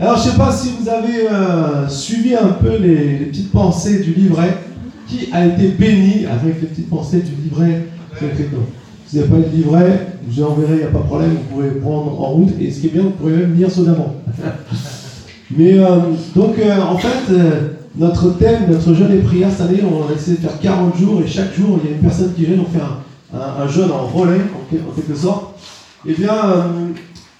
Alors, je ne sais pas si vous avez euh, suivi un peu les, petites pensées du livret. Qui a été béni avec les petites pensées du livret Si vous n'avez pas le livret, je l'enverrai, il n'y a pas de problème, vous pouvez prendre en route. Et ce qui est bien, vous pouvez même venir sodamment. Mais euh, donc, euh, en fait, notre thème, notre jeûne et prière cette année, on a essayé de faire 40 jours et chaque jour, il y a une personne qui jeûne, on fait un, un, jeûne en relais, en, quelque sorte. Eh bien,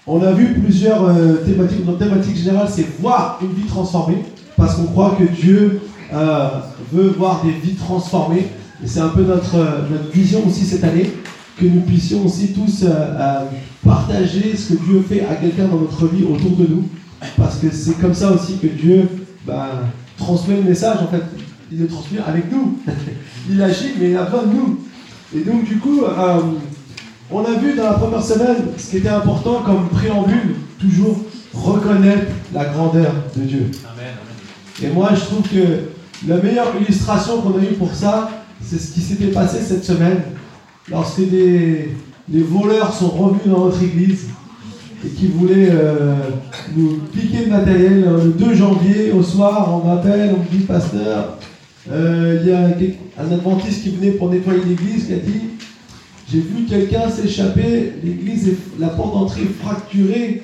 on a vu plusieurs euh, thématiques. Notre thématique générale, c'est voir une vie transformée, parce qu'on croit que Dieu euh, veut voir des vies transformées. Et c'est un peu notre, euh, notre, vision aussi cette année, que nous puissions aussi tous partager ce que Dieu fait à quelqu'un dans notre vie autour de nous. Parce que c'est comme ça aussi que Dieu bah, transmet le message, en fait. Il le transmet avec nous. il agit, mais il a besoin de nous. Et donc, du coup, on a vu dans la première semaine ce qui était important comme préambule, toujours reconnaître la grandeur de Dieu. Et moi, je trouve que la meilleure illustration qu'on a eue pour ça, c'est ce qui s'était passé cette semaine, lorsque des, voleurs sont revenus dans notre église et qui voulaient euh, nous piquer le matériel. Le 2 janvier, au soir, on m'appelle, on me dit, pasteur, euh, il y a un adventiste qui venait pour nettoyer l'église qui a dit j'ai vu quelqu'un s'échapper, l'église, la porte d'entrée fracturée.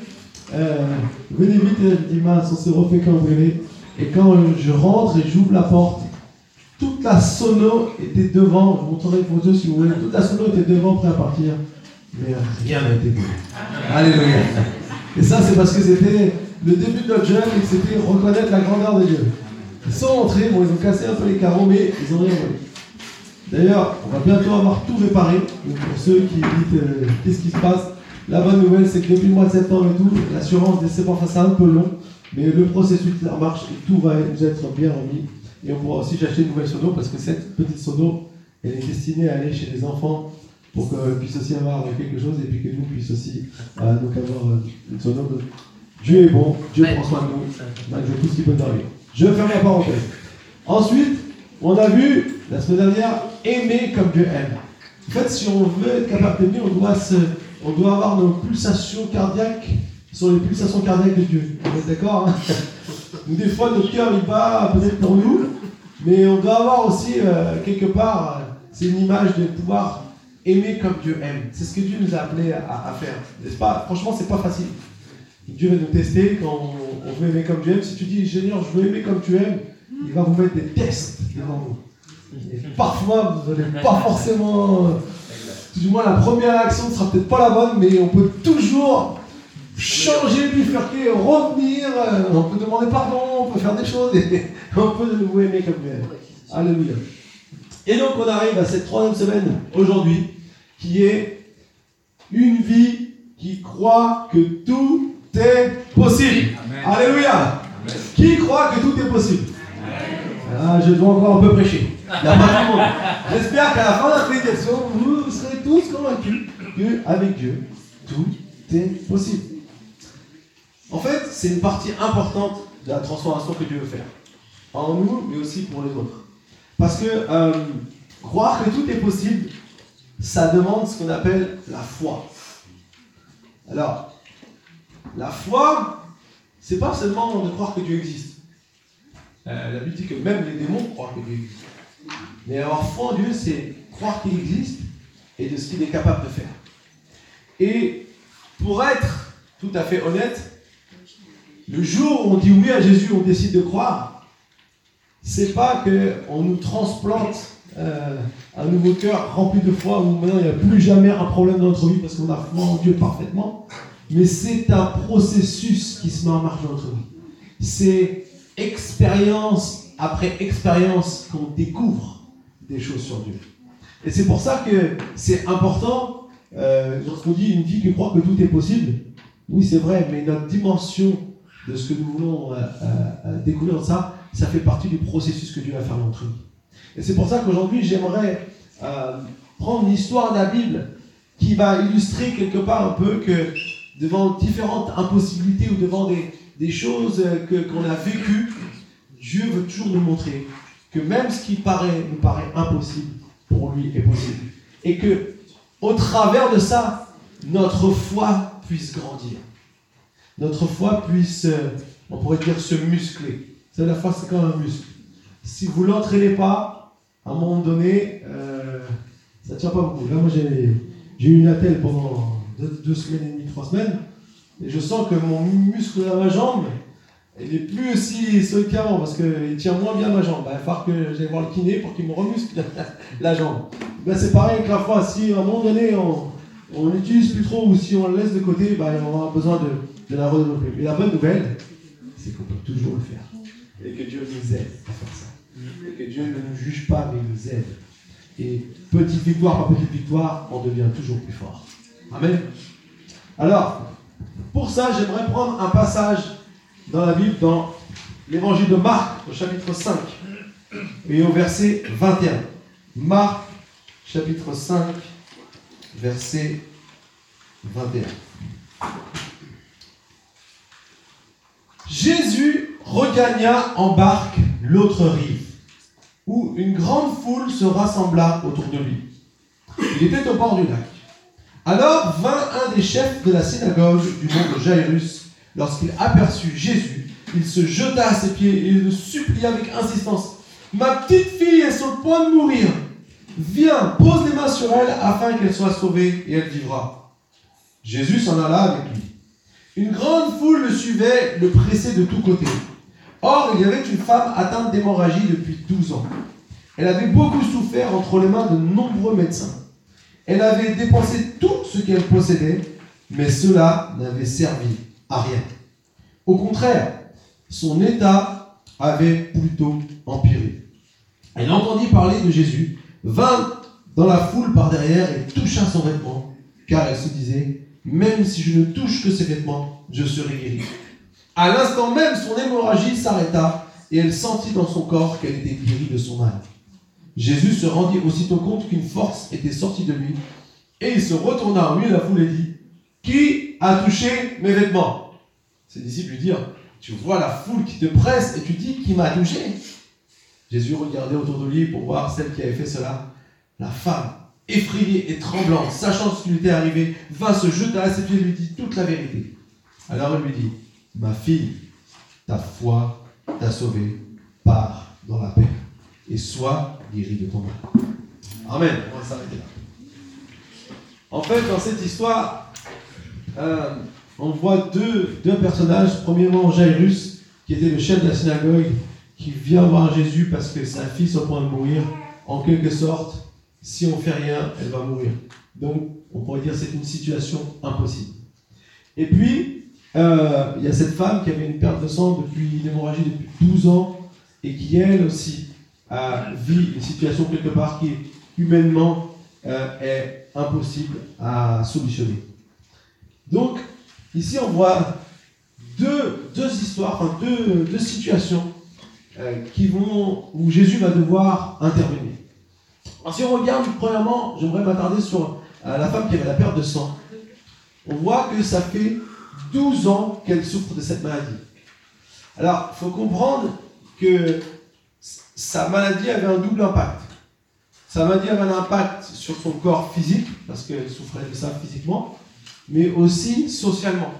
Euh, venez vite, je dis mince, on s'est refait cambrioler. Et quand je rentre et j'ouvre la porte, toute la sono était devant, je vous montrerai une photo si vous voulez, toute la sono était devant, prêt à partir. Mais rien n'a été fait. Alléluia. Et ça, c'est parce que c'était le début de notre jeûne et que c'était reconnaître la grandeur de Dieu. Ils sont entrés, bon, ils ont cassé un peu les carreaux, mais ils ont rien. D'ailleurs, on va bientôt avoir tout réparé. pour ceux qui disent euh, qu'est-ce qui se passe, la bonne nouvelle, c'est que depuis le mois de septembre et tout, l'assurance des c'est un peu long, mais le processus marche et tout va nous être bien remis. Et on pourra aussi acheter une nouvelle sono parce que cette petite sono, elle est destinée à aller chez les enfants pour qu'ils puissent aussi avoir quelque chose et puis que nous puissions aussi euh, donc avoir euh, une sono. Dieu est bon, Dieu prend soin de nous, malgré tout ce qui peut nous arriver. Je ferme la parenthèse. Ensuite, on a vu la semaine dernière aimer comme Dieu aime. En fait, si on veut être capable d'aimer, on doit, on doit avoir nos pulsations cardiaques sur les pulsations cardiaques de Dieu. Vous êtes d'accord hein? Des fois, notre cœur, il bat peut-être pour nous, mais on doit avoir aussi, euh, quelque part, euh, c'est une image de pouvoir aimer comme Dieu aime. C'est ce que Dieu nous a appelé à, faire. N'est-ce pas? Franchement, c'est pas facile. Dieu va nous tester quand on veut aimer comme Dieu aime. Si tu dis, Seigneur, je veux aimer comme tu aimes, il va vous mettre des tests devant vous. Et parfois, vous n'allez pas forcément. Du moins, la première action ne sera peut-être pas la bonne, mais on peut toujours changer, bifurquer, revenir. On peut demander pardon, on peut faire des choses et on peut de nouveau aimer comme Dieu. Alléluia. Et donc, on arrive à cette troisième semaine aujourd'hui, qui est une vie qui croit que tout est possible. Alléluia. Qui croit que tout est possible? Ah, je dois encore un peu prêcher. J'espère qu'à la fin de la prédication, vous serez tous convaincus qu'avec Dieu, tout est possible. En fait, c'est une partie importante de la transformation que Dieu veut faire. En nous, mais aussi pour les autres. Parce que euh, croire que tout est possible, ça demande ce qu'on appelle la foi. Alors, la foi, c'est pas seulement de croire que Dieu existe. Euh, la Bible dit que même les démons croient que Dieu existe. Mais avoir foi en Dieu, c'est croire qu'il existe et de ce qu'il est capable de faire. Et pour être tout à fait honnête, le jour où on dit oui à Jésus, on décide de croire, c'est pas qu'on nous transplante euh, un nouveau cœur rempli de foi où maintenant il n'y a plus jamais un problème dans notre vie parce qu'on a foi en Dieu parfaitement, mais c'est un processus qui se met en marche dans notre vie. C'est expérience après expérience qu'on découvre des choses sur Dieu. Et c'est pour ça que c'est important, euh, lorsqu'on dit une vie qui croit que tout est possible, oui c'est vrai, mais notre dimension de ce que nous voulons euh, euh, découvrir de ça, ça fait partie du processus que Dieu va faire dans notre vie. Et c'est pour ça qu'aujourd'hui j'aimerais prendre l'histoire de la Bible qui va illustrer quelque part un peu que devant différentes impossibilités ou devant des, des choses qu'on a vécues, Dieu veut toujours nous montrer que même ce qui paraît, nous paraît impossible, pour lui est possible. Et que, au travers de ça, notre foi puisse grandir. Notre foi puisse on pourrait dire se muscler. C'est la foi, c'est comme un muscle. Si vous ne l'entraînez pas, à un moment donné, euh, ça ne tient pas beaucoup. Là, moi, j'ai eu une attelle pendant deux, semaines et demie, trois semaines, et je sens que mon muscle à ma jambe, il n'est plus aussi solide qu'avant parce qu'il tient moins bien ma jambe. Ben, il va falloir que j'aille voir le kiné pour qu'il me remuscle la jambe. Ben, c'est pareil avec la foi. Si à un moment donné on n'utilise plus trop ou si on le laisse de côté, ben, on aura besoin de, de la redévelopper. Mais la bonne nouvelle, c'est qu'on peut toujours le faire. Et que Dieu nous aide à faire ça. Et que Dieu ne nous juge pas, mais il nous aide. Et petite victoire par petite victoire, on devient toujours plus fort. Amen. Alors, pour ça, j'aimerais prendre un passage dans la Bible, dans l'évangile de Marc, au chapitre 5, et au verset 21. Marc, chapitre 5, verset 21. Jésus regagna en barque l'autre rive, où une grande foule se rassembla autour de lui. Il était au bord du lac. Alors vint un des chefs de la synagogue du nom de Jairus. Lorsqu'il aperçut Jésus, il se jeta à ses pieds et le supplia avec insistance. Ma petite fille est sur le point de mourir. Viens, pose les mains sur elle afin qu'elle soit sauvée et elle vivra. Jésus s'en alla avec lui. Une grande foule le suivait, le pressait de tous côtés. Or, il y avait une femme atteinte d'hémorragie depuis 12 ans. Elle avait beaucoup souffert entre les mains de nombreux médecins. Elle avait dépensé tout ce qu'elle possédait, mais cela n'avait servi rien. Au contraire, son état avait plutôt empiré. Elle entendit parler de Jésus, vint dans la foule par derrière et toucha son vêtement, car elle se disait, même si je ne touche que ses vêtements, je serai guérie. À l'instant même, son hémorragie s'arrêta et elle sentit dans son corps qu'elle était guérie de son mal. Jésus se rendit aussitôt compte qu'une force était sortie de lui et il se retourna au milieu la foule et dit Qui a touché mes vêtements Ses disciples lui dirent Tu vois la foule qui te presse et tu dis Qui m'a touché Jésus regardait autour de lui pour voir celle qui avait fait cela. La femme, effrayée et tremblante, sachant ce qui lui était arrivé, vint se jeter à ses pieds et lui dit toute la vérité. Alors elle lui dit Ma fille, ta foi t'a sauvée, pars dans la paix et sois guérie de ton mal. Amen. On va s'arrêter là. En fait, dans cette histoire, euh, on voit deux, deux personnages. Premièrement, Jairus, qui était le chef de la synagogue, qui vient voir Jésus parce que sa fille est au point de mourir. En quelque sorte, si on ne fait rien, elle va mourir. Donc, on pourrait dire que c'est une situation impossible. Et puis, euh, il y a cette femme qui avait une perte de sang depuis une hémorragie depuis 12 ans et qui, elle aussi, a vit une situation quelque part qui, humainement, euh, est impossible à solutionner. Donc, ici, on voit deux, deux histoires, deux, deux situations euh, qui vont, où Jésus va devoir intervenir. Alors, si on regarde, premièrement, j'aimerais m'attarder sur euh, la femme qui avait la perte de sang. On voit que ça fait 12 ans qu'elle souffre de cette maladie. Alors, il faut comprendre que sa maladie avait un double impact. Sa maladie avait un impact sur son corps physique, parce qu'elle souffrait de ça physiquement, mais aussi socialement.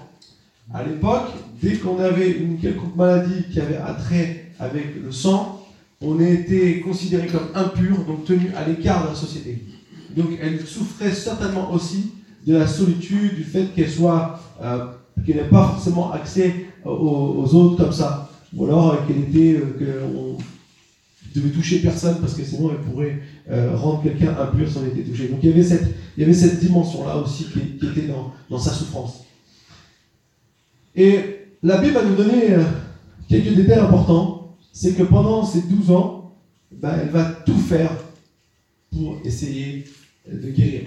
À l'époque, dès qu'on avait une quelconque maladie qui avait attrait avec le sang, on était considéré comme impur, donc tenu à l'écart de la société. Donc elle souffrait certainement aussi de la solitude, du fait qu'elle soit, euh, qu'elle n'ait pas forcément accès aux, autres comme ça, ou alors qu'elle était, euh, devait toucher personne parce que sinon elle pourrait euh, rendre quelqu'un impur si on était touché. Donc il y avait cette, il y avait cette dimension-là aussi qui, était dans, dans, sa souffrance. Et la Bible va nous donner euh, quelques détails importants. C'est que pendant ces 12 ans, ben, elle va tout faire pour essayer de guérir.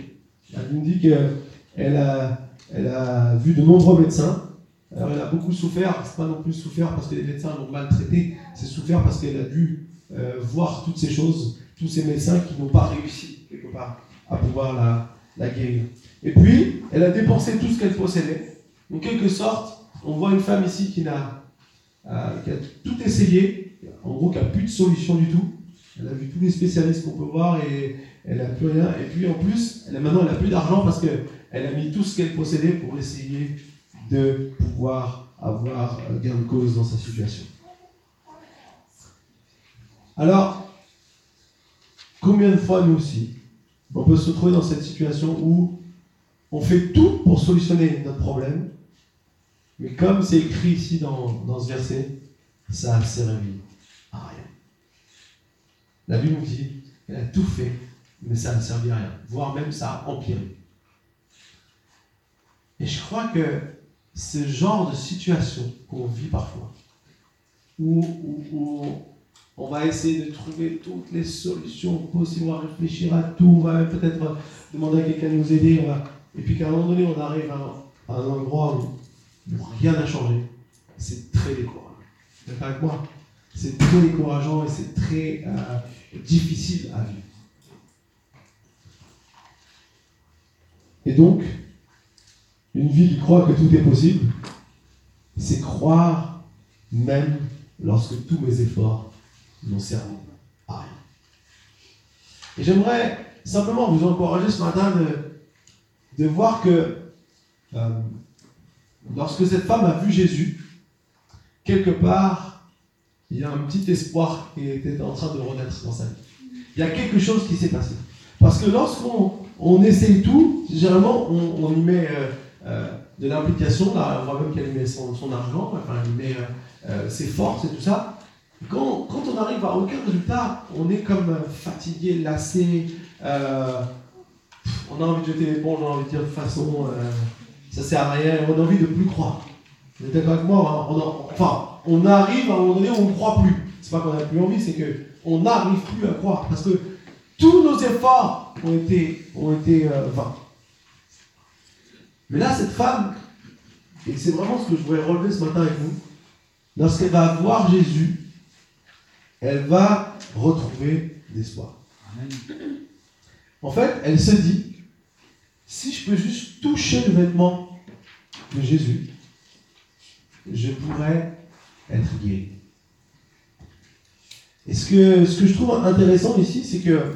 Elle nous dit qu'elle a, elle a vu de nombreux médecins. Alors elle a beaucoup souffert, c'est pas non plus souffert parce que les médecins l'ont maltraité, c'est souffert parce qu'elle a dû euh, voir toutes ces choses, tous ces médecins qui n'ont pas réussi, quelque part, à pouvoir la, guérir. Et puis, elle a dépensé tout ce qu'elle possédait. En quelque sorte, on voit une femme ici qui, a, euh, qui a tout essayé, en gros, qui n'a plus de solution du tout. Elle a vu tous les spécialistes qu'on peut voir et elle n'a plus rien. Et puis en plus, elle maintenant, elle n'a plus d'argent parce qu'elle a mis tout ce qu'elle possédait pour essayer de pouvoir avoir gain de cause dans sa situation. Alors, combien de fois nous aussi, on peut se retrouver dans cette situation où on fait tout pour solutionner notre problème, mais comme c'est écrit ici dans, ce verset, ça a servi à rien. La Bible nous dit qu'elle a tout fait, mais ça n'a servi à rien, voire même ça a empiré. Et je crois que ce genre de situation qu'on vit parfois, où, on va essayer de trouver toutes les solutions possibles, on va réfléchir à tout, on va peut-être demander à quelqu'un de nous aider, et puis qu'à un moment donné, on arrive à, un endroit où, rien n'a changé, c'est très décourageant. C'est très décourageant et c'est très euh, difficile à vivre. Et donc, une vie qui croit que tout est possible, c'est croire même lorsque tous mes efforts n'ont servi à rien. Et j'aimerais simplement vous encourager ce matin de, de voir que euh, lorsque cette femme a vu Jésus, quelque part, il y a un petit espoir qui était en train de renaître dans sa vie. Il y a quelque chose qui s'est passé. Parce que lorsqu'on on essaye tout, généralement, on, y met euh, euh, de l'implication, on voit même qu'elle met son, argent, enfin, elle met ses forces et tout ça. Quand, on arrive à aucun résultat, on est comme fatigué, lassé, on a envie de jeter l'éponge, on a envie de dire de toute façon, ça sert à rien, on a envie de plus croire. Vous êtes d'accord avec moi hein? on Enfin, on arrive à un moment donné où on ne croit plus. C'est pas qu'on n'a plus envie, c'est qu'on n'arrive plus à croire. Parce que tous nos efforts ont été, ont été euh, vains. Mais là, cette femme, et c'est vraiment ce que je voudrais relever ce matin avec vous, lorsqu'elle va voir Jésus, elle va retrouver l'espoir. En fait, elle se dit, si je peux juste toucher le vêtement de Jésus, je pourrais être guéri. Et ce que, je trouve intéressant ici, c'est que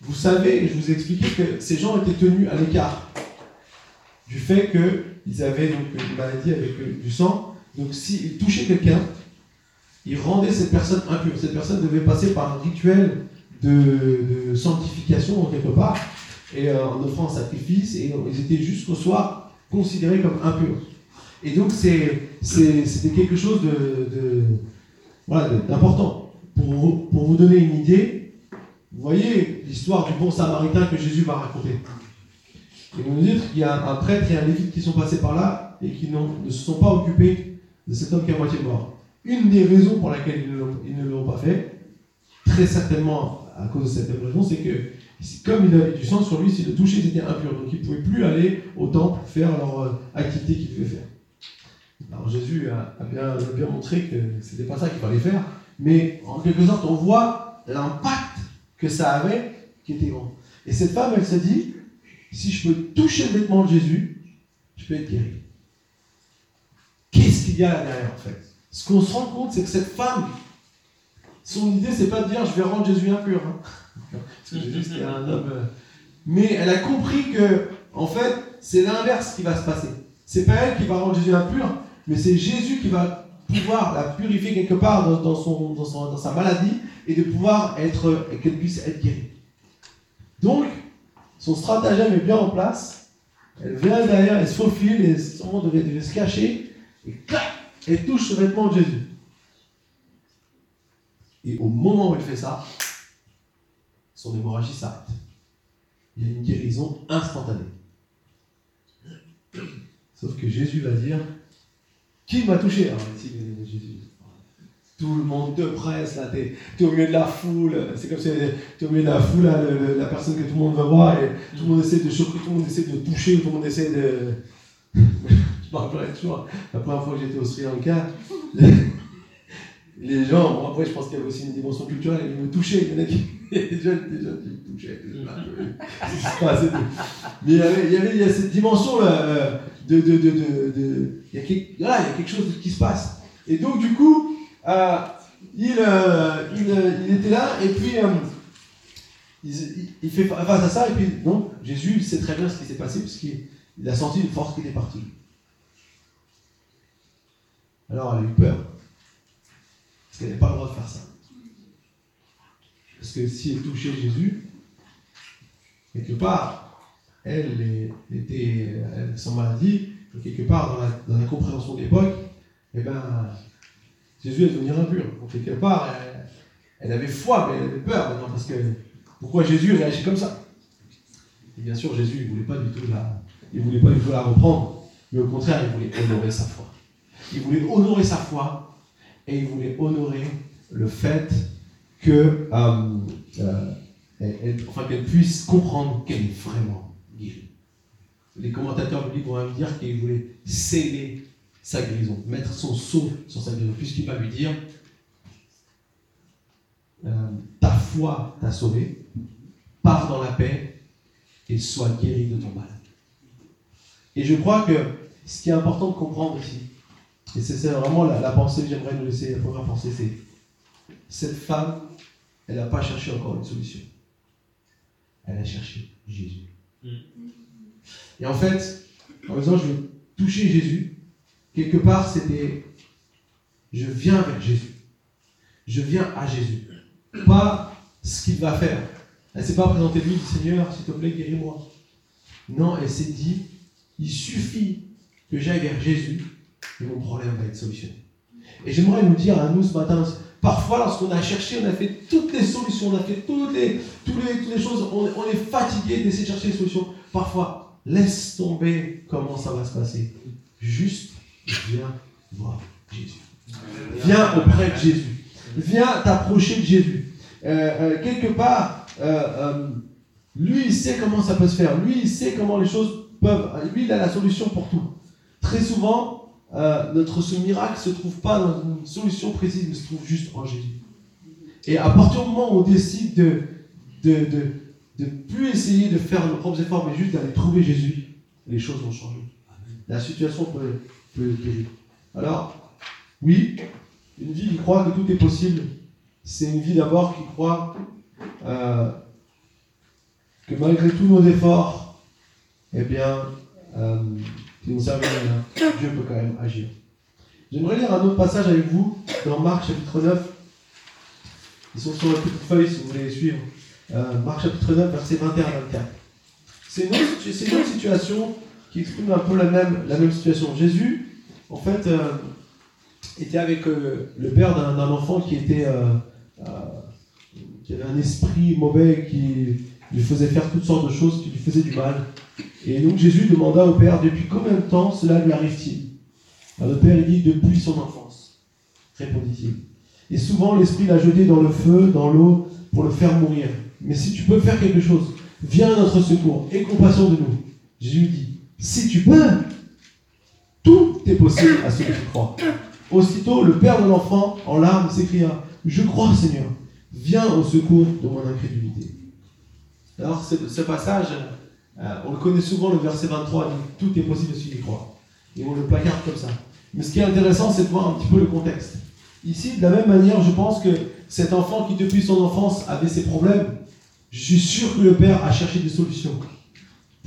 vous savez, je vous ai expliqué que ces gens étaient tenus à l'écart du fait qu'ils avaient donc une maladie avec du sang. Donc s'ils touchaient quelqu'un, ils rendaient cette personne impure. Cette personne devait passer par un rituel de, sanctification quelque part, et euh, en offrant un sacrifice, et ils étaient jusqu'au soir considérés comme impurs. Et donc, c'était quelque chose d'important. De, pour, pour vous donner une idée, vous voyez l'histoire du bon samaritain que Jésus va raconter. Il nous dit qu'il y a un prêtre et un lévite qui sont passés par là et qui ne se sont pas occupés de cet homme qui est à moitié mort. Une des raisons pour laquelle ils ne l'ont pas fait, très certainement à cause de cette même raison, c'est que comme il avait du sang sur lui, s'il le touchait, c'était impur. Donc il ne pouvait plus aller au temple faire leur euh, activité qu'il devait faire. Alors Jésus a, bien, montré que ce n'était pas ça qu'il fallait faire, mais en quelque sorte, on voit l'impact que ça avait qui était grand. Et cette femme, elle se dit, si je peux toucher le vêtement de Jésus, je peux être guéri. Qu'est-ce qu'il y a derrière en fait? Ce qu'on se rend compte, c'est que cette femme, son idée, c'est pas de dire je vais rendre Jésus impur. Hein. Parce que Jésus, c'était un homme. Euh, mais elle a compris que, en fait, c'est l'inverse qui va se passer. C'est pas elle qui va rendre Jésus impur, mais c'est Jésus qui va pouvoir la purifier quelque part dans, sa maladie et de pouvoir être, qu'elle puisse être guérie. Donc, son stratagème est bien en place. Elle vient derrière, elle se faufile, et son devait se cacher, et clac, elle touche le vêtement de Jésus. Et au moment où elle fait ça, son hémorragie s'arrête. Il y a une guérison instantanée. Sauf que Jésus va dire Qui m'a touché? Jésus. Tout le monde te presse, là, t'es es au milieu de la foule, c'est comme si t'es au milieu de la foule, la personne que tout le monde veut voir, et tout le monde essaie de tout le monde essaie de toucher, tout le monde essaie de. Me rappellerai toujours, la première fois que j'étais au Sri Lanka, les gens, bon, après je pense qu'il y avait aussi une dimension culturelle, ils me touchaient, il y en a qui, qui me touchaient, mais il y, avait, il, y avait, il y a cette dimension là, euh, de, de, de, de, il, y a quelque, il y a quelque chose qui se passe. Et donc du coup, euh, il, euh, il, il, était là, et puis il, fait face à ça, et puis donc Jésus sait très bien ce qui s'est passé, puisqu'il a senti une force qui était partie. Alors elle a eu peur. Parce qu'elle n'avait pas le droit de faire ça. Parce que si elle touchait Jésus, quelque part, elle était sans maladie, quelque part dans la, compréhension de l'époque, eh ben, Jésus est devenu impur. Donc quelque part, elle, avait foi, mais elle avait peur maintenant, parce que pourquoi Jésus réagit comme ça? Et bien sûr, Jésus, il ne voulait pas du tout la, il voulait pas du tout la reprendre, mais au contraire, il voulait honorer sa foi. Il voulait honorer sa foi et il voulait honorer le fait euh, euh, qu'elle puisse comprendre qu'elle est vraiment guérie. Les commentateurs livre vont même dire qu'il voulait sceller sa guérison, mettre son sceau sur sa guérison, puisqu'il va lui dire euh, Ta foi t'a sauvé, pars dans la paix et sois guéri de ton mal. Et je crois que ce qui est important de comprendre ici, et c'est vraiment la, pensée que j'aimerais nous laisser, la première pensée, c'est cette femme, elle n'a pas cherché encore une solution. Elle a cherché Jésus. Mm. Et en fait, en disant je vais toucher Jésus, quelque part c'était je viens vers Jésus. Je viens à Jésus. Pas ce qu'il va faire. Elle ne s'est pas présentée lui, dit Seigneur, s'il te plaît, guéris-moi. Non, elle s'est dit il suffit que j'aille vers Jésus et mon problème va être solutionné. Et j'aimerais nous dire à nous ce matin, parfois lorsqu'on a cherché, on a fait toutes les solutions, on a fait toutes les, toutes les, choses, on, est fatigué d'essayer de chercher des solutions. Parfois, laisse tomber comment ça va se passer. Juste, viens voir Jésus. Viens auprès de Jésus. Viens t'approcher de Jésus. Euh, euh, quelque part, euh, lui, il sait comment ça peut se faire. Lui, il sait comment les choses lui, il a la solution pour tout. Très souvent, euh, notre ce miracle ne se trouve pas dans une solution précise, mais se trouve juste en Jésus. Et à partir du moment où on décide de de, de, plus essayer de faire nos propres efforts, mais juste d'aller trouver Jésus, les choses vont changer. La situation peut, peut guérir. Alors, oui, une vie qui croit que tout est possible, c'est une vie d'abord qui croit euh, que malgré tous nos efforts, eh bien, euh, si servons Dieu peut quand même agir. J'aimerais lire un autre passage avec vous dans Marc chapitre 9. Ils sont sur la petite feuille si vous voulez les suivre. Euh, Marc chapitre 9, versets 21 à 24. C'est une, autre situation qui exprime un peu la même, la même situation. Jésus, en fait, euh, était avec euh, le père d'un enfant qui était qui avait un esprit mauvais qui lui faisait faire toutes sortes de choses qui lui faisaient du mal. Et donc Jésus demanda au Père, depuis combien de temps cela lui arrive-t-il? Le Père il dit, depuis son enfance, répondit-il. Et souvent l'Esprit l'a jeté dans le feu, dans l'eau, pour le faire mourir. Mais si tu peux faire quelque chose, viens à notre secours, aie compassion de nous. Jésus dit, si tu peux, tout est possible à ceux qui croient. Aussitôt, le père de l'enfant, en larmes, s'écria, je crois Seigneur, viens au secours de mon incrédulité. Alors ce passage, euh, on le connaît souvent, le verset 23, dit Tout est possible celui qui croit. Et on le placarde comme ça. Mais ce qui est intéressant, c'est de voir un petit peu le contexte. Ici, de la même manière, je pense que cet enfant qui, depuis son enfance, avait ses problèmes, je suis sûr que le père a cherché des solutions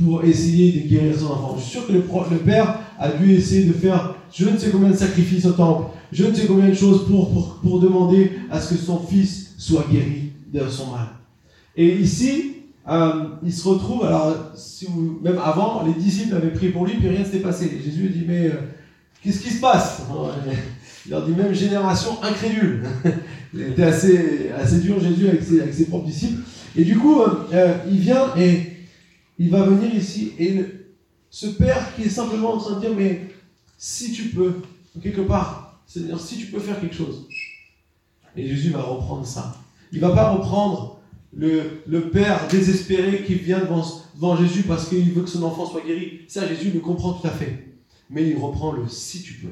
pour essayer de guérir son enfant. Je suis sûr que le, père a dû essayer de faire je ne sais combien de sacrifices au temple, je ne sais combien de choses pour, pour demander à ce que son fils soit guéri de son mal. Et ici, euh, il se retrouve, alors, si même avant, les disciples avaient prié pour lui, puis rien ne s'était passé. Et Jésus dit, mais euh, qu'est-ce qui se passe? Il leur dit, même génération incrédule. il était assez, assez dur, Jésus, avec ses, avec ses propres disciples. Et du coup, euh, il vient et il va venir ici. Et ce père qui est simplement en train de dire, mais si tu peux, quelque part, c'est-à-dire si tu peux faire quelque chose. Et Jésus va reprendre ça. Il va pas reprendre le, père désespéré qui vient devant, Jésus parce qu'il veut que son enfant soit guéri. Ça, Jésus le comprend tout à fait. Mais il reprend le si tu peux.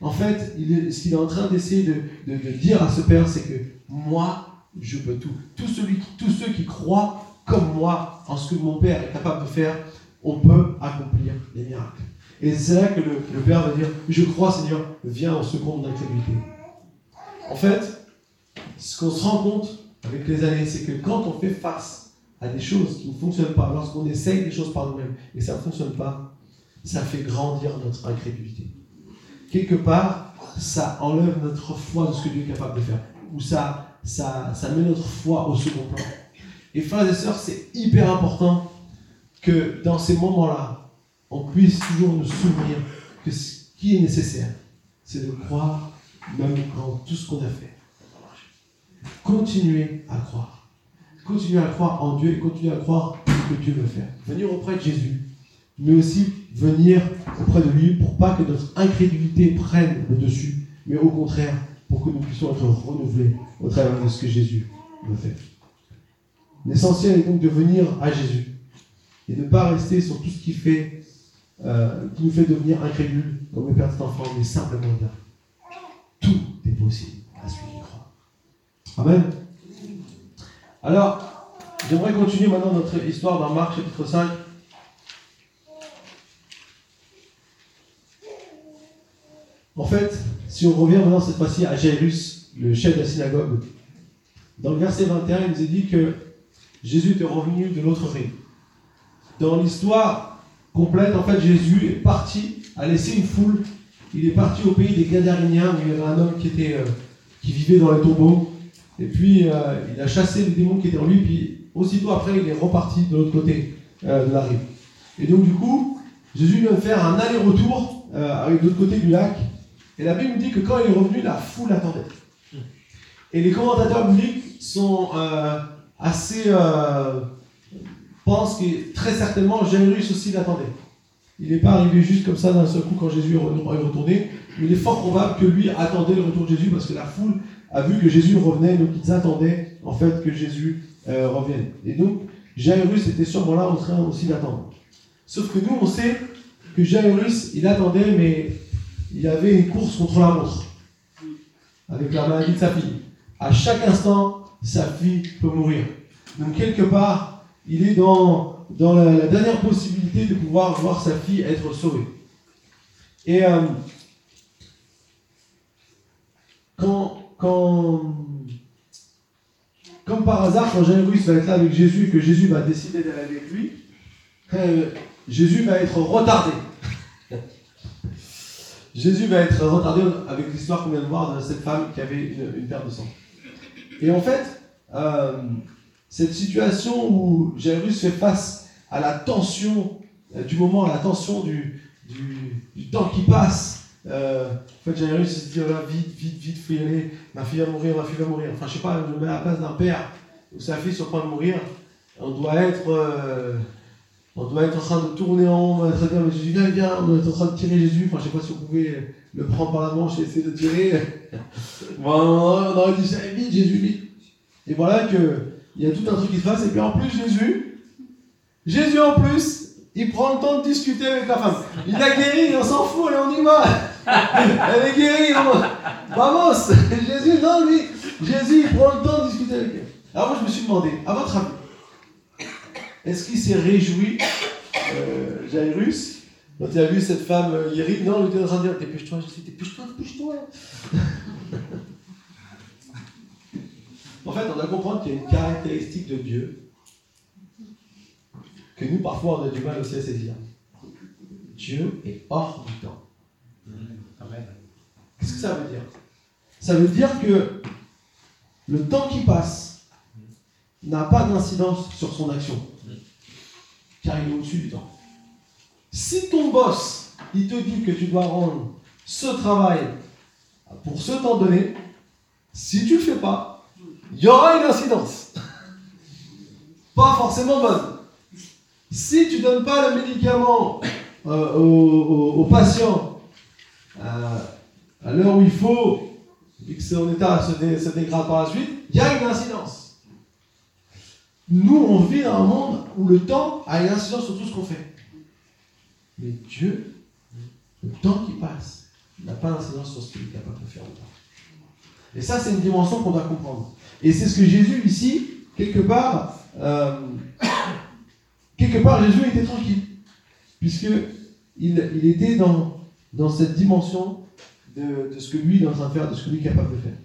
En fait, ce qu'il est en train d'essayer de, dire à ce père, c'est que moi, je peux tout. Tout celui, tous ceux qui croient comme moi en ce que mon père est capable de faire, on peut accomplir les miracles. Et c'est là que le, le, père va dire, je crois Seigneur, viens en secours de l'incrédulité. En fait, ce qu'on se rend compte, avec les années, c'est que quand on fait face à des choses qui ne fonctionnent pas, lorsqu'on essaye des choses par nous-mêmes et ça ne fonctionne pas, ça fait grandir notre incrédulité. quelque part, ça enlève notre foi de ce que Dieu est capable de faire. Ou ça, ça, ça met notre foi au second plan. Et frères et sœurs, c'est hyper important que dans ces moments-là, on puisse toujours nous souvenir que ce qui est nécessaire, c'est de croire même quand tout ce qu'on a fait. Continuez à croire. Continuez à croire en Dieu et continuez à croire ce que Dieu veut faire. Venir auprès de Jésus, mais aussi venir auprès de lui pour pas que notre incrédulité prenne le dessus, mais au contraire, pour que nous puissions être renouvelés au travers de ce que Jésus veut faire. L'essentiel est donc de venir à Jésus et ne pas rester sur tout ce qui fait, euh, nous fait devenir incrédules, comme le Père cet enfant, mais simplement dire tout est possible à croit. Amen. Alors, j'aimerais continuer maintenant notre histoire dans Marc chapitre 5. En fait, si on revient maintenant cette fois-ci à Jairus, le chef de la synagogue, dans le verset 21, il nous est dit que Jésus était revenu de l'autre rive. Dans l'histoire complète, en fait, Jésus est parti, a laissé une foule. Il est parti au pays des Gadaréniens où il y avait un homme qui, était, euh, qui vivait dans les tombeaux. Et puis, euh, il a chassé les démons qui étaient en lui. Puis, aussitôt après, il est reparti de l'autre côté euh, de la rive. Et donc, du coup, Jésus vient de faire un aller-retour avec l'autre côté du lac. Et la Bible nous dit que quand il est revenu, la foule attendait. Et les commentateurs bibliques sont assez euh, pense que très certainement Jairus aussi l'attendait. Il n'est pas arrivé juste comme ça d'un seul coup quand Jésus est retourné, mais il est fort probable que lui attendait le retour de Jésus parce que la foule a vu que Jésus revenait, donc ils attendaient en fait que Jésus euh, revienne. Et donc Jairus était sûrement là en train aussi d'attendre. Sauf que nous, on sait que Jairus, il attendait, mais il avait une course contre la montre avec la maladie de sa fille. À chaque instant, sa fille peut mourir. Donc quelque part, il est dans, dans la, dernière possibilité de pouvoir voir sa fille être sauvée. Et euh, quand, quand, comme par hasard, quand Jairus va être là avec Jésus et que Jésus va décider d'aller avec lui, euh, Jésus va être retardé. Jésus va être retardé avec l'histoire qu'on vient de voir de cette femme qui avait une, une perte de sang. Et en fait, euh, cette situation où Jairus fait face à la tension euh, du moment, à la tension du, du, temps qui passe, euh, en fait, Jairus se dit vite, vite, vite, faut y aller, ma fille va mourir, ma fille va mourir. Enfin, je sais pas, je me mets à la place d'un père où sa fille est sur le point de mourir. On doit être. on doit être en train de tourner en rond, on doit être mais Jésus, viens, viens, on doit être en train de tirer Jésus. Enfin, je sais pas si vous pouvez le prendre par la manche et essayer de tirer. bon, on aurait dit, vite, Jésus, vite. Et voilà qu'il y a tout un truc qui se passe. Et puis en plus, Jésus, Jésus en plus, il prend le temps de discuter avec la femme. Il a guéri, on s'en fout, allez, on y va. Elle est guérie, vamos. Jésus, non, lui, Jésus, il prend le temps de discuter avec elle. Alors moi, je me suis demandé, à votre avis, est-ce qu'il s'est réjoui, euh, Jairus, quand il a vu cette femme guérie Non, il était en train de dire, dépêche-toi, dis, dépêche-toi, dépêche-toi. En fait, on doit comprendre qu'il y a une caractéristique de Dieu que nous, parfois, on a du mal aussi à saisir. Dieu est hors du temps. Qu'est-ce que ça veut dire? Ça veut dire que le temps qui passe n'a pas d'incidence sur son action, car il est au-dessus du temps. Si ton boss, il te dit que tu dois rendre ce travail pour ce temps donné, si tu ne le fais pas, il y aura une incidence. Pas forcément bonne. Si tu ne donnes pas le médicament euh, au, patient à l'heure où il faut, et que son état se, dégrade par la suite, il y a une incidence. Nous, on vit dans un monde où le temps a une incidence sur tout ce qu'on fait. Mais Dieu, le temps qui passe, n'a pas d'incidence sur ce qu'il est capable de faire Et ça, c'est une dimension qu'on doit comprendre. Et c'est ce que Jésus ici, quelque part, euh, quelque part, Jésus était tranquille, puisque il, était dans, dans cette dimension de, ce que lui est en train de faire, de ce que lui est capable de faire.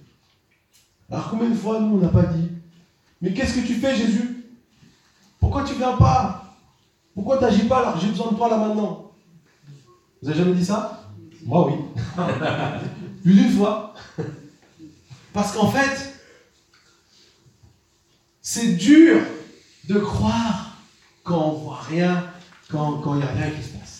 Alors combien de fois nous on n'a pas dit, mais qu'est-ce que tu fais Jésus? Pourquoi tu viens pas? Pourquoi tu n'agis pas alors j'ai besoin de toi là maintenant Vous avez jamais dit ça? Moi, oui. Plus d'une fois. Parce qu'en fait, c'est dur de croire quand on voit rien, quand il n'y a rien qui se passe.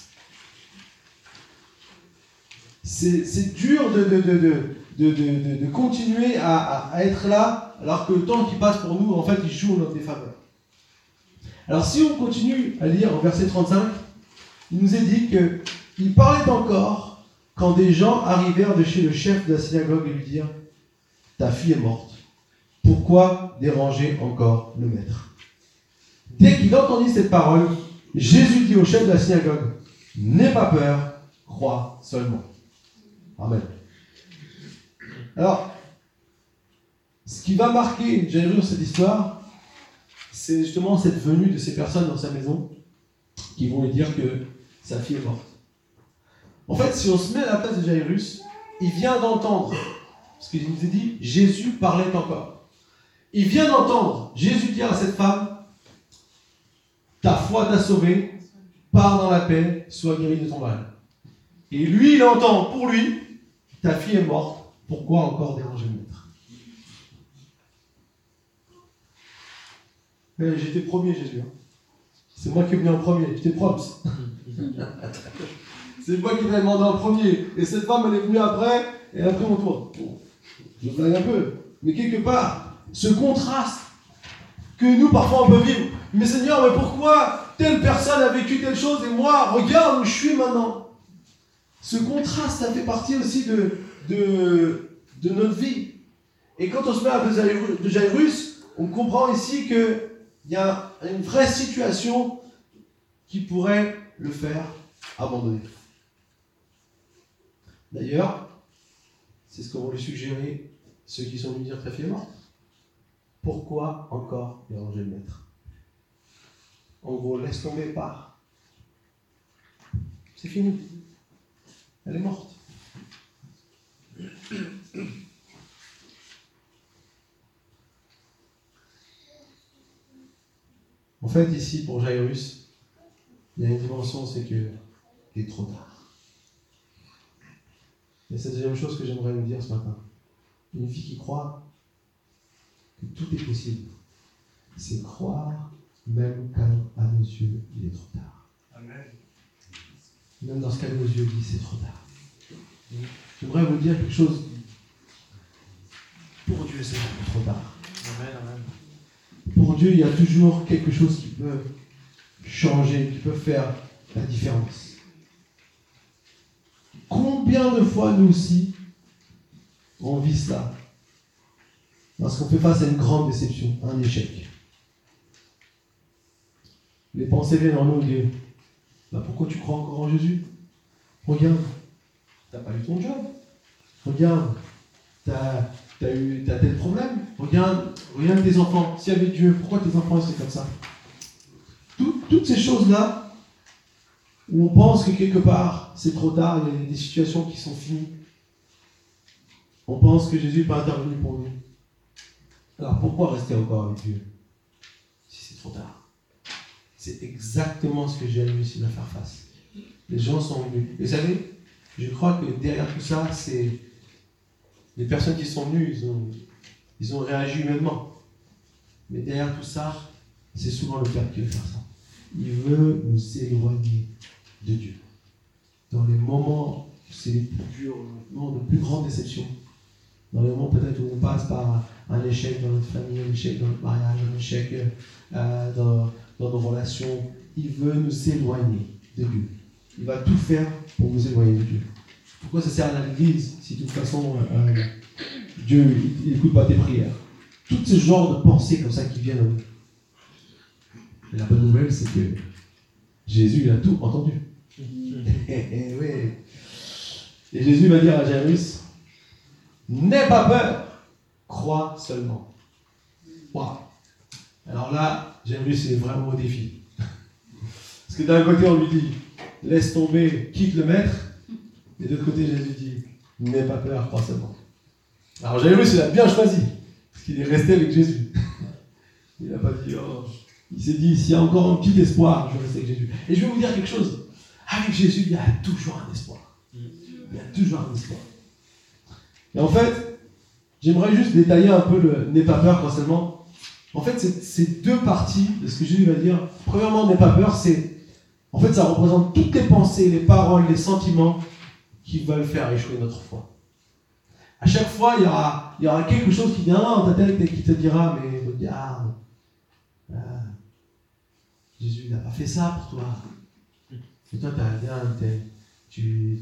C'est dur de, continuer à, être là alors que le temps qui passe pour nous, en fait, il joue en notre défaveur. Alors si on continue à lire au verset 35, il nous est dit qu'il parlait encore quand des gens arrivèrent de chez le chef de la synagogue et lui dirent Ta fille est morte. Pourquoi déranger encore le maître? Dès qu'il entendit cette parole, Jésus dit au chef de la synagogue N'aie pas peur, crois seulement. Amen. Alors, ce qui va marquer Jairus cette histoire, c'est justement cette venue de ces personnes dans sa maison qui vont lui dire que sa fille est morte. En fait, si on se met à la place de Jairus, il vient d'entendre, ce qu'il nous a dit, Jésus parlait encore. Il vient d'entendre Jésus dire à cette femme, ta foi t'a sauvé, pars dans la paix, sois guéri de ton mal. Et lui, il entend pour lui, ta fille est morte, pourquoi encore déranger le maître? Mais j'étais premier, Jésus. Hein. C'est moi qui ai venu en premier, j'étais props. C'est moi qui l'ai demandé en premier. Et cette femme, elle est venue après, et après mon tour. je blague un peu. Mais quelque part, ce contraste que nous, parfois, on peut vivre. Mais Seigneur, mais pourquoi telle personne a vécu telle chose et moi, regarde où je suis maintenant? Ce contraste, ça fait partie aussi de, notre vie. Et quand on se met à de Jairus, on comprend ici qu'il y a une vraie situation qui pourrait le faire abandonner. D'ailleurs, c'est ce qu'ont lui suggérer ceux qui sont venus dire est morte. Pourquoi encore déranger le maître? En gros, laisse tomber, part. C'est fini. Elle est morte. En fait, ici, pour Jairus, il y a une dimension, c'est que il est trop tard. Et c'est deuxième chose que j'aimerais vous dire ce matin. Une fille qui croit que tout est possible, c'est croire même quand à nos yeux il est trop tard. Amen. Même dans ce qu'à nos yeux dit c'est trop tard. J'aimerais vous dire quelque chose. Pour Dieu, c'est trop tard. Amen, amen. Pour Dieu, il y a toujours quelque chose qui peut changer, qui peut faire la différence. Combien de fois nous aussi, on vit cela? Lorsqu'on fait face à une grande déception, un échec. Les pensées viennent en nous dire bah Pourquoi tu crois encore en Jésus? Regarde, t'as pas eu ton job. Regarde, t'as as eu tel problème. Regarde, regarde tes enfants. Si avec Dieu, pourquoi tes enfants c'est comme ça? Toutes ces choses-là, où on pense que quelque part c'est trop tard, il y a des situations qui sont finies. On pense que Jésus n'est pas intervenu pour nous. Alors pourquoi rester encore avec Dieu si c'est trop tard? C'est exactement ce que j'ai réussi à faire face. Les gens sont venus. Vous savez, je crois que derrière tout ça, c'est les personnes qui sont venues, ils ont, ils ont réagi humainement. Mais derrière tout ça, c'est souvent le Père qui veut faire ça. Il veut nous éloigner de Dieu. Dans les moments, c'est les plus durs, de plus grandes déceptions. Dans les moments peut-être où on passe par un échec dans notre famille, un échec dans notre mariage, un échec euh, dans, nos relations, il veut nous éloigner de Dieu. Il va tout faire pour nous éloigner de Dieu. Pourquoi ça sert à l'église si de toute façon euh, Dieu n'écoute pas tes prières? Tous ce genre de pensées comme ça qui viennent à nous. La bonne nouvelle, c'est que Jésus a tout entendu. Et Jésus va dire à Jairus, n'aie pas peur, crois seulement. Alors là, Jairus est vraiment au défi. Parce que d'un côté, on lui dit, laisse tomber, quitte le maître. Et de l'autre côté, Jésus dit, n'aie pas peur, crois. Alors Jairus, il a bien choisi. Parce qu'il est resté avec Jésus. Il n'a pas dit, oh. Il s'est dit, s'il y a encore un petit espoir, je vais rester avec Jésus. Et je vais vous dire quelque chose. Avec Jésus, il y a toujours un espoir. il y a toujours un espoir. Et en fait, j'aimerais juste détailler un peu le n'aie pas peur seulement. En fait, c'est deux parties de ce que Jésus va dire. Premièrement, n'aie pas peur, c'est. En fait, ça représente toutes les pensées, les paroles, les sentiments qui veulent faire échouer notre foi. À chaque fois, il y aura, quelque chose qui viendra dans ta tête et qui te dira Mais regarde, euh, Jésus n'a pas fait ça pour toi. Et toi, tu, tu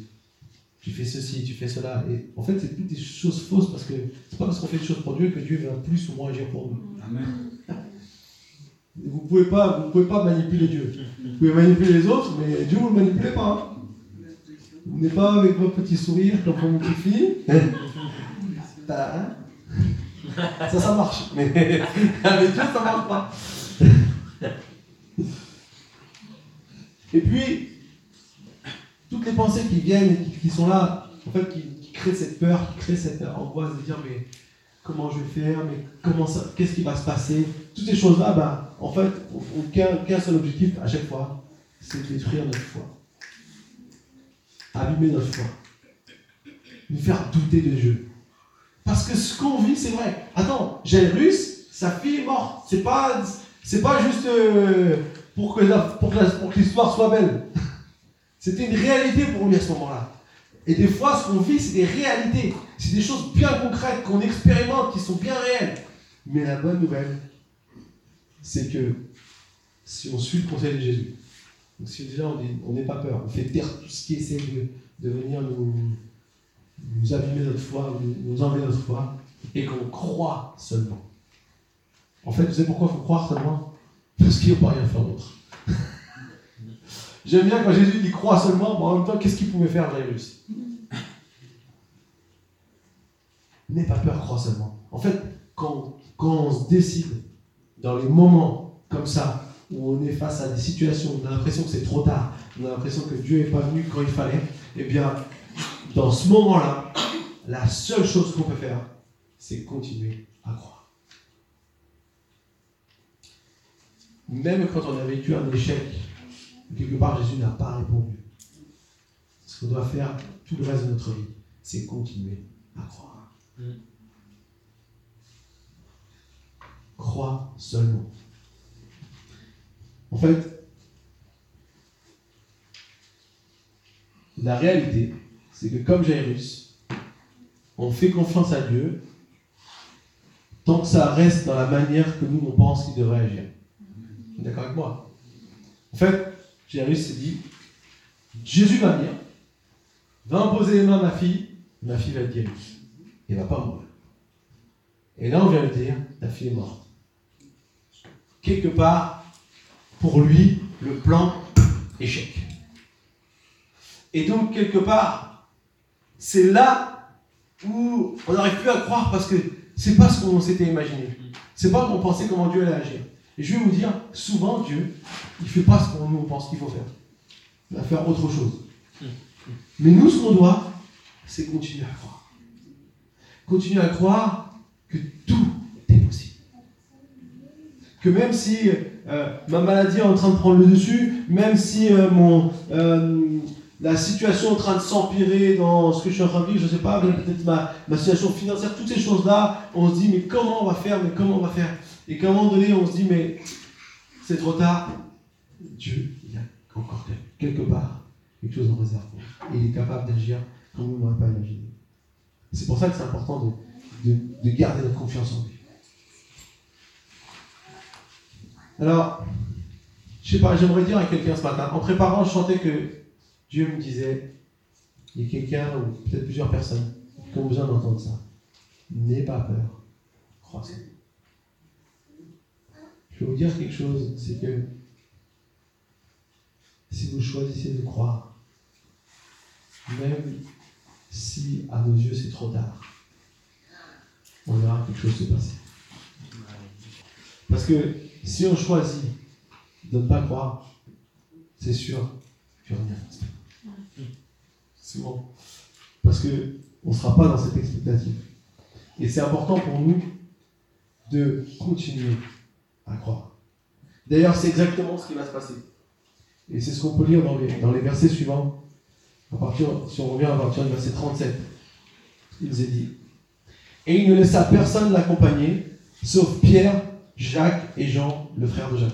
fais ceci, tu fais cela. Et en fait, c'est toutes des choses fausses parce que c'est pas parce qu'on fait des choses pour Dieu que Dieu va plus ou moins agir pour nous. Amen. Vous ne pouvez, pas, vous pouvez pas manipuler Dieu. Vous pouvez manipuler les autres, mais Dieu, vous ne le manipulez pas. Hein. Vous n'êtes pas avec votre petit sourire comme mon petit fille. Hein. ça, ça marche. Mais avec Dieu, ça ne marche pas. Et puis, toutes les pensées qui viennent et qui, sont là, en fait, qui, créent cette peur, qui créent cette angoisse de dire, mais comment je vais faire, mais comment ça, qu'est-ce qui va se passer? Toutes ces choses-là, bah, en fait, qu'un seul objectif à chaque fois, c'est de détruire notre foi. Abîmer notre foi. Nous faire douter de Dieu. Parce que ce qu'on vit, c'est vrai. Attends, Jairus, sa fille est morte. C'est pas, c'est pas juste euh, pour que, pour que l'histoire soit belle. C'était une réalité pour lui à ce moment-là. Et des fois, ce qu'on vit, c'est des réalités. C'est des choses bien concrètes qu'on expérimente, qui sont bien réelles. Mais la bonne nouvelle, c'est que si on suit le conseil de Jésus, donc si déjà on n'est pas peur, on fait taire tout ce qui essaie de, venir nous, abîmer notre foi, nous, enlever notre foi, et qu'on croit seulement. En fait, vous savez pourquoi il faut croire seulement? Parce qu'il ne faut pas rien faire d'autre. J'aime bien quand Jésus dit croit seulement, mais en même temps, qu'est-ce qu'il pouvait faire Jairus N'aie pas peur, crois seulement. En fait, quand, quand on se décide, dans les moments comme ça, où on est face à des situations on a l'impression que c'est trop tard, on a l'impression que Dieu n'est pas venu quand il fallait, eh bien, dans ce moment-là, la seule chose qu'on peut faire, c'est continuer à croire. Même quand on a vécu un échec, quelque part, Jésus n'a pas répondu. Ce qu'on doit faire tout le reste de notre vie, c'est continuer à croire. Crois seulement. En fait, la réalité, c'est que comme Jairus, on fait confiance à Dieu tant que ça reste dans la manière que nous, on pense qu'il devrait agir. D'accord avec moi? En fait, Jairus s'est dit, Jésus va venir, va imposer les mains à ma fille, ma fille va être guérie. Elle va pas mourir. Et là, on vient de dire, ta fille est morte. Quelque part, pour lui, le plan échec. Et donc, quelque part, c'est là où on n'arrive plus à croire parce que c'est pas ce qu'on s'était imaginé. C'est pas qu'on pensait comment Dieu allait agir. Et je vais vous dire, souvent Dieu, il ne fait pas ce qu'on pense qu'il faut faire. Il va faire autre chose. Mais nous, ce qu'on doit, c'est continuer à croire. Continuer à croire que tout est possible. Que même si euh, ma maladie est en train de prendre le dessus, même si euh, euh, la situation est en train de s'empirer dans ce que je suis en train de vivre, je ne sais pas, peut-être ma, ma situation financière, toutes ces choses-là, on se dit, mais comment on va faire, mais comment on va faire? Et qu'à un moment donné, on se dit, mais c'est trop tard. Dieu, il y a encore quelque part quelque chose en réserve. Et il est capable d'agir comme nous n'aurions pas imaginé. C'est pour ça que c'est important de, de, garder notre confiance en lui. Alors, je sais pas, j'aimerais dire à quelqu'un ce matin, en préparant, je sentais que Dieu me disait, il y a quelqu'un, ou peut-être plusieurs personnes, qui ont besoin d'entendre ça. N'aie pas peur, croissez. Je vais vous dire quelque chose, c'est que si vous choisissez de croire, même si à nos yeux c'est trop tard, on verra quelque chose se passer. Parce que si on choisit de ne pas croire, c'est sûr a rien. C'est bon. Parce qu'on ne sera pas dans cette expectative. Et c'est important pour nous de continuer à croire. D'ailleurs, c'est exactement ce qui va se passer. Et c'est ce qu'on peut lire dans les, versets suivants. À partir, si on revient à partir du verset 37, il nous est dit Et il ne laissa personne l'accompagner, sauf Pierre, Jacques et Jean, le frère de Jacques.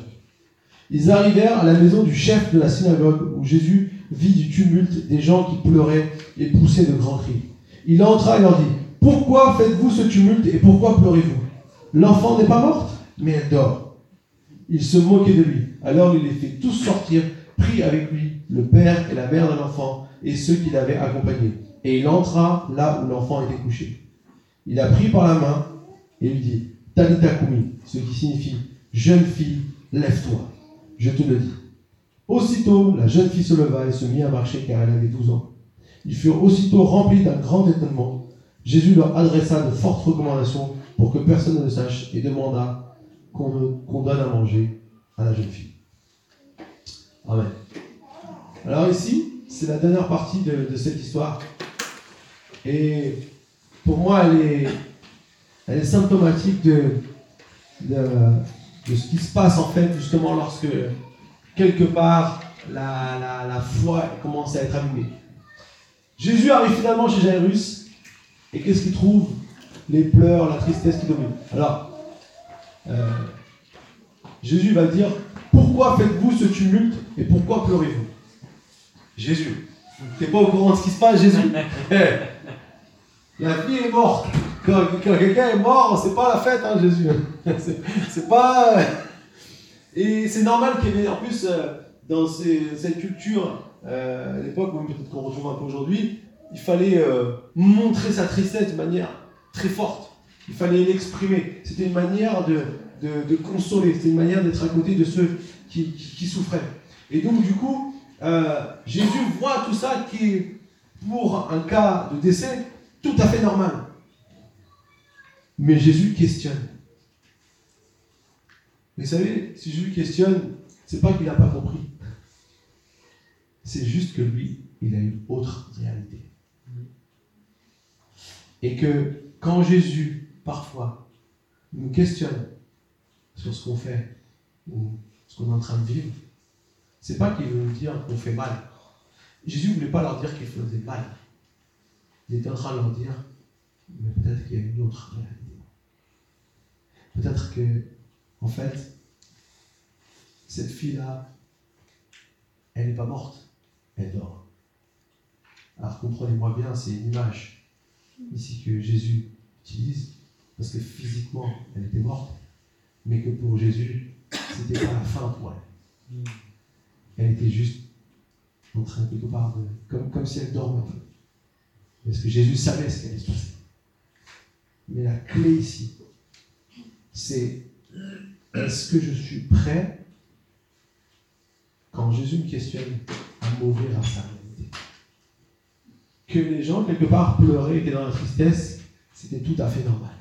Ils arrivèrent à la maison du chef de la synagogue, où Jésus vit du tumulte des gens qui pleuraient et poussaient de grands cris. Il entra et leur dit Pourquoi faites-vous ce tumulte et pourquoi pleurez-vous? L'enfant n'est pas morte, mais elle dort. Il se moquait de lui. Alors il les fit tous sortir, prit avec lui le père et la mère de l'enfant et ceux qui l'avaient accompagné. Et il entra là où l'enfant était couché. Il a pris par la main et lui dit Talita Kumi, ce qui signifie Jeune fille, lève-toi. Je te le dis. Aussitôt, la jeune fille se leva et se mit à marcher car elle avait 12 ans. Ils furent aussitôt remplis d'un grand étonnement. Jésus leur adressa de fortes recommandations pour que personne ne le sache et demanda qu'on donne à manger à la jeune fille. Amen. Alors ici, c'est la dernière partie de, cette histoire. Et pour moi, elle est, symptomatique de, ce qui se passe en fait justement lorsque quelque part la, la, la foi commence à être allumée. Jésus arrive finalement chez Jairus et qu'est-ce qu'il trouve? Les pleurs, la tristesse qui domine. Alors, euh, Jésus va dire Pourquoi faites-vous ce tumulte et pourquoi pleurez-vous? Jésus. T'es pas au courant de ce qui se passe, Jésus? Eh, La vie est morte. Quand, quelqu'un est mort, c'est pas la fête, hein, Jésus. c'est pas. Et c'est normal qu'il y ait, en plus, euh, dans cette culture, euh, à l'époque, même peut-être qu'on retrouve un peu aujourd'hui, il fallait euh, montrer sa tristesse de manière très forte. Il fallait l'exprimer. C'était une manière de, de, consoler, c'était une manière d'être à côté de ceux qui, qui, souffraient. Et donc, du coup, euh, Jésus voit tout ça qui est, pour un cas de décès, tout à fait normal. Mais Jésus questionne. Mais vous savez, si Jésus questionne, c'est pas qu'il n'a pas compris. C'est juste que lui, il a une autre réalité. Et que quand Jésus, parfois, nous questionne sur ce qu'on fait ou ce qu'on est en train de vivre, c'est pas qu'il veut nous dire qu'on fait mal. Jésus ne voulait pas leur dire qu'il faisait mal. Il était en train de leur dire, mais peut-être qu'il y a une autre réalité. Peut-être que, en fait, cette fille-là, elle n'est pas morte elle dort. Alors comprenez-moi bien, c'est une image ici que Jésus utilise, parce que physiquement, elle était morte, mais que pour Jésus, c'était pas la fin pour elle. Elle était juste en train quelque part de. comme, comme si elle dormait un peu. Parce que Jésus savait ce qui allait se passer. Mais la clé ici, c'est est-ce que je suis prêt quand Jésus me questionne à m'ouvrir à sa réalité? Que les gens, quelque part, pleuraient, étaient dans la tristesse, c'était tout à fait normal.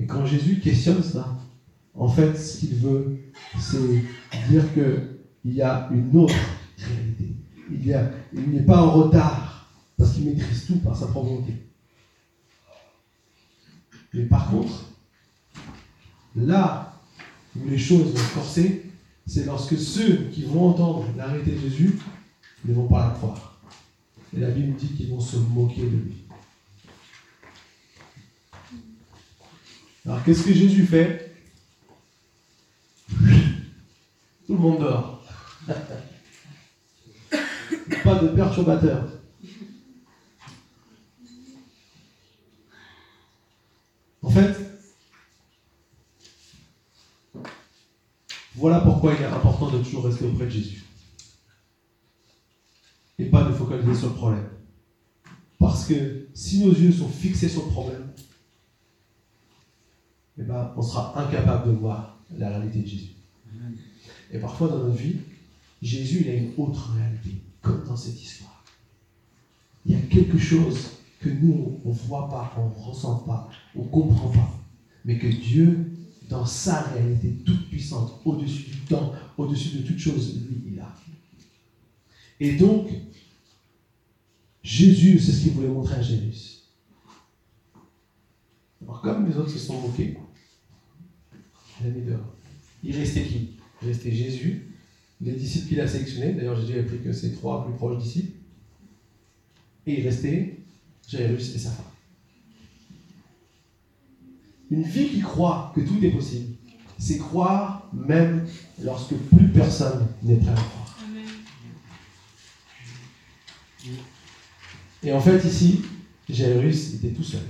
Et quand Jésus questionne ça, en fait, ce qu'il veut, c'est dire qu'il y a une autre réalité. Il, n'est pas en retard, parce qu'il maîtrise tout par sa propre volonté. Mais par contre, là où les choses vont forcer, c'est lorsque ceux qui vont entendre la réalité de Jésus ne vont pas la croire. Et la Bible dit qu'ils vont se moquer de lui. Alors qu'est-ce que Jésus fait? Tout le monde dort. pas de perturbateur. En fait, Voilà pourquoi il est important de toujours rester auprès de Jésus. Et pas de focaliser sur le problème. Parce que si nos yeux sont fixés sur le problème, eh ben, on sera incapable de voir la réalité de Jésus. Et parfois dans notre vie, Jésus il a une autre réalité, comme dans cette histoire. Il y a quelque chose que nous, on ne voit pas, on ne ressent pas, on ne comprend pas, mais que Dieu dans sa réalité toute puissante, au-dessus du temps, au-dessus de toute chose, lui, il a. Et donc, Jésus, c'est ce qu'il voulait montrer à Jésus. Alors, comme les autres se sont moqués, il a mis dehors. Il restait qui? Il restait Jésus, les disciples qu'il a sélectionnés. D'ailleurs, Jésus a pris que ses trois plus proches disciples. et il restait Jairus et sa femme. Une vie qui croit que tout est possible, c'est croire même lorsque plus personne n'est prêt à croire. Et en fait, ici, Jairus était tout seul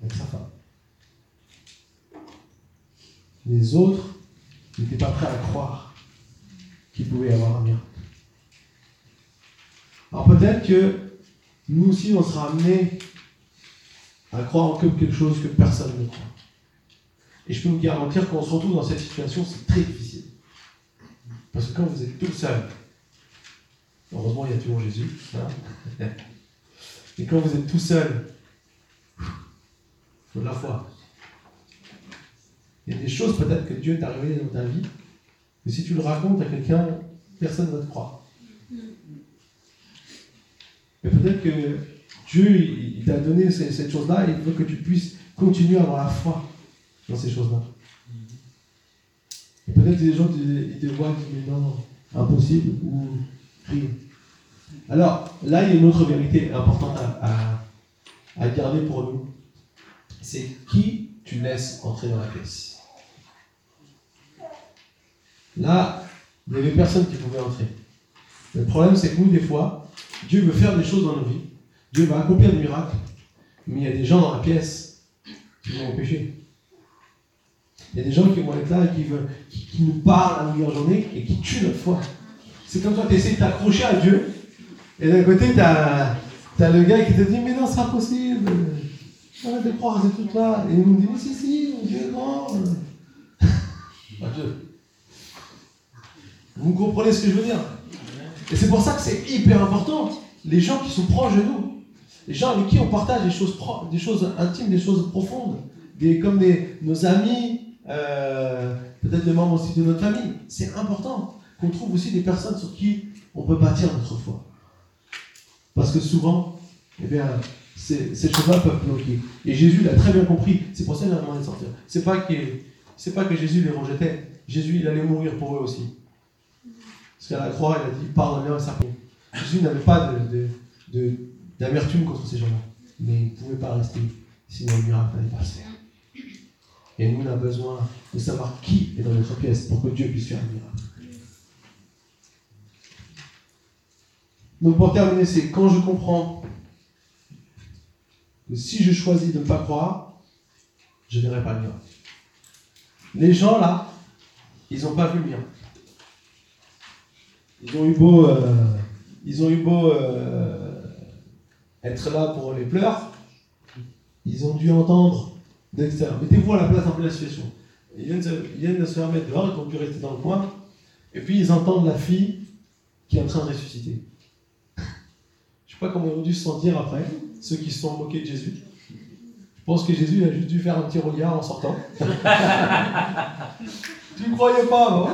avec sa femme. Les autres n'étaient pas prêts à croire qu'il pouvait y avoir un miracle. Alors peut-être que nous aussi, on sera amenés à croire en quelque chose que personne ne croit. Et je peux vous garantir qu'on se retrouve dans cette situation, c'est très difficile. Parce que quand vous êtes tout seul, heureusement il y a toujours Jésus, hein. et quand vous êtes tout seul, il faut de la foi. Il y a des choses peut-être que Dieu t'a révélées dans ta vie, mais si tu le racontes à quelqu'un, personne ne va te croire. Mais peut-être que Dieu, il t'a donné cette chose-là et il veut que tu puisses continuer à avoir la foi dans ces choses-là. Et peut-être que les gens ils te voient et disent, non, impossible ou rien. Alors, là, il y a une autre vérité importante à garder pour nous. C'est qui tu laisses entrer dans la pièce. Là, il n'y avait personne qui pouvait entrer. Le problème, c'est que nous, des fois, Dieu veut faire des choses dans nos vies. Dieu va accomplir des miracles. Mais il y a des gens dans la pièce qui vont empêcher. Il y a des gens qui vont être là et qui, veulent, qui, nous parlent à longueur journée et qui tuent notre foi. C'est comme toi, tu essaies de t'accrocher à Dieu. Et d'un côté, tu as, le gars qui te dit Mais non, c'est impossible. Arrête de croire, c'est tout là. Et il nous dit Mais si, si, Dieu est grand. Vous comprenez ce que je veux dire? Et c'est pour ça que c'est hyper important. Les gens qui sont proches de nous, les gens avec qui on partage des choses, des choses intimes, des choses profondes, des, comme nos amis, euh, peut-être des membres aussi de notre famille. C'est important qu'on trouve aussi des personnes sur qui on peut bâtir notre foi. Parce que souvent, eh bien, ces, choses-là peuvent bloquer. Et Jésus l'a très bien compris. C'est pour ça qu'il a demandé de sortir. C'est pas pas que Jésus les rejetait. Jésus, il allait mourir pour eux aussi. Parce qu'à la croix, il a dit pardonne à serpent. Jésus n'avait pas d'amertume contre ces gens-là. Mais il ne pouvait pas rester, sinon le miracle n'allait pas se faire. Et nous, on a besoin de savoir qui est dans notre pièce pour que Dieu puisse faire un miracle. Donc pour terminer, c'est quand je comprends que si je choisis de ne pas croire, je ne verrai pas le miracle. Les gens là, ils n'ont pas vu le miracle. Ils ont eu beau, euh, euh, être là pour les pleurs, ils ont dû entendre Mettez-vous à la place de la situation. Ils viennent, de se faire mettre dehors, ils ont pu rester dans le coin, et puis ils entendent la fille qui est en train de ressusciter. Je ne sais pas comment ils ont dû se sentir après, ceux qui se sont moqués de Jésus. Je pense que Jésus a juste dû faire un petit regard en sortant. tu ne croyais pas, non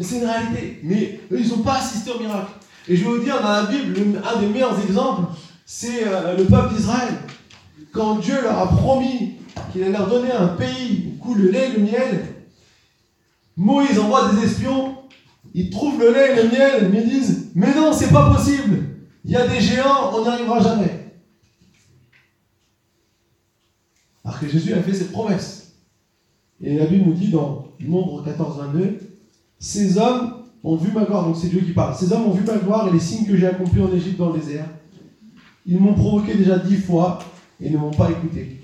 Mais c'est une réalité. Mais eux, ils n'ont pas assisté au miracle. Et je vais vous dire, dans la Bible, un des meilleurs exemples, c'est euh, le peuple d'Israël. Quand Dieu leur a promis qu'il allait leur donner un pays où coule le lait et le miel, Moïse envoie des espions, ils trouvent le lait et le miel, mais ils disent Mais non, c'est pas possible, il y a des géants, on n'y arrivera jamais. Alors que Jésus a fait cette promesse. Et la Bible nous dit dans Nombre 14, 22 Ces hommes ont vu ma gloire, donc c'est Dieu qui parle. Ces hommes ont vu ma gloire et les signes que j'ai accomplis en Égypte dans le désert. Ils m'ont provoqué déjà dix fois et ne m'ont pas écouté.